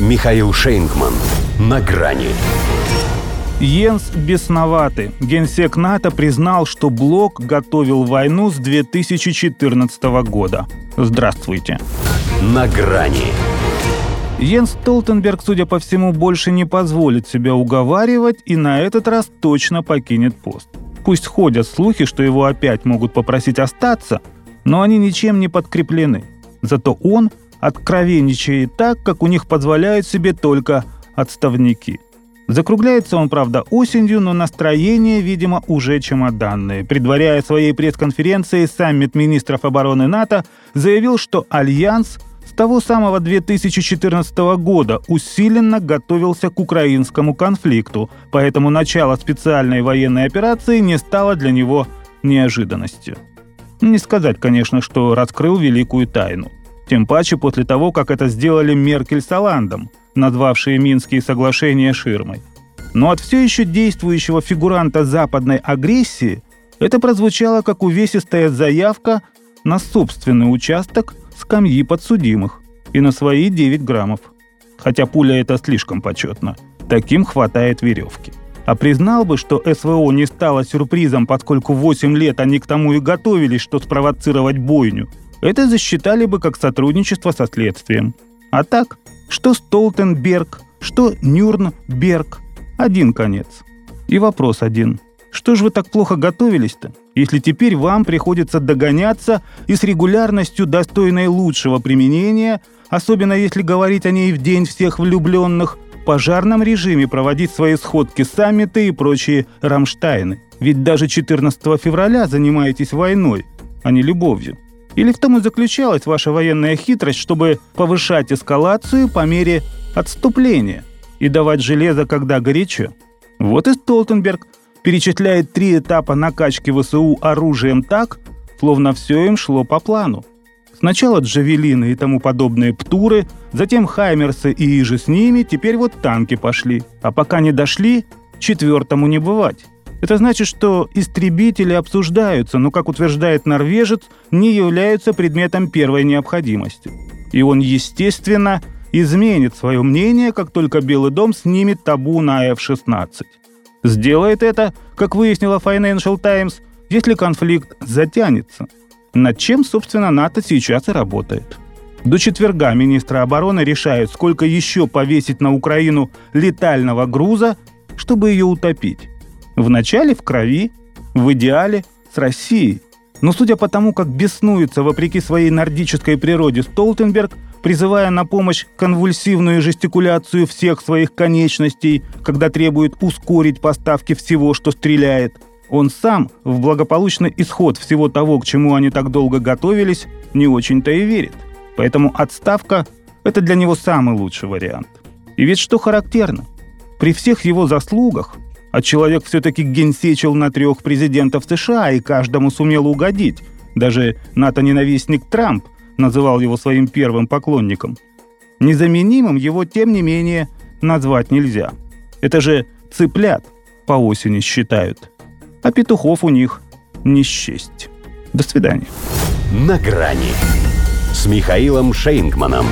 Михаил Шейнгман. На грани. Йенс бесноватый. Генсек НАТО признал, что Блок готовил войну с 2014 года. Здравствуйте. На грани. Йенс Столтенберг, судя по всему, больше не позволит себя уговаривать и на этот раз точно покинет пост. Пусть ходят слухи, что его опять могут попросить остаться, но они ничем не подкреплены. Зато он откровенничает так, как у них позволяют себе только отставники. Закругляется он, правда, осенью, но настроение, видимо, уже чемоданное. Предваряя своей пресс-конференции, саммит министров обороны НАТО заявил, что Альянс с того самого 2014 года усиленно готовился к украинскому конфликту, поэтому начало специальной военной операции не стало для него неожиданностью. Не сказать, конечно, что раскрыл великую тайну. Тем паче после того, как это сделали Меркель с Оландом, назвавшие Минские соглашения ширмой. Но от все еще действующего фигуранта западной агрессии это прозвучало как увесистая заявка на собственный участок скамьи подсудимых и на свои 9 граммов. Хотя пуля это слишком почетно. Таким хватает веревки. А признал бы, что СВО не стало сюрпризом, поскольку 8 лет они к тому и готовились, что спровоцировать бойню – это засчитали бы как сотрудничество со следствием. А так, что Столтенберг, что Нюрнберг – один конец. И вопрос один. Что же вы так плохо готовились-то, если теперь вам приходится догоняться и с регулярностью, достойной лучшего применения, особенно если говорить о ней в день всех влюбленных, пожарном режиме проводить свои сходки, саммиты и прочие Рамштайны? Ведь даже 14 февраля занимаетесь войной, а не любовью. Или в том и заключалась ваша военная хитрость, чтобы повышать эскалацию по мере отступления и давать железо, когда горячо? Вот и Столтенберг перечисляет три этапа накачки ВСУ оружием так, словно все им шло по плану. Сначала джавелины и тому подобные птуры, затем хаймерсы и иже с ними, теперь вот танки пошли. А пока не дошли, четвертому не бывать. Это значит, что истребители обсуждаются, но, как утверждает норвежец, не являются предметом первой необходимости. И он, естественно, изменит свое мнение, как только Белый дом снимет табу на F-16. Сделает это, как выяснила Financial Times, если конфликт затянется. Над чем, собственно, НАТО сейчас и работает. До четверга министры обороны решают, сколько еще повесить на Украину летального груза, чтобы ее утопить. Вначале в крови, в идеале с Россией. Но судя по тому, как беснуется вопреки своей нордической природе Столтенберг, призывая на помощь конвульсивную жестикуляцию всех своих конечностей, когда требует ускорить поставки всего, что стреляет, он сам в благополучный исход всего того, к чему они так долго готовились, не очень-то и верит. Поэтому отставка – это для него самый лучший вариант. И ведь что характерно, при всех его заслугах а человек все-таки генсечил на трех президентов США и каждому сумел угодить. Даже НАТО-ненавистник Трамп называл его своим первым поклонником. Незаменимым его, тем не менее, назвать нельзя. Это же цыплят по осени считают. А петухов у них не счесть. До свидания. На грани с Михаилом Шейнгманом.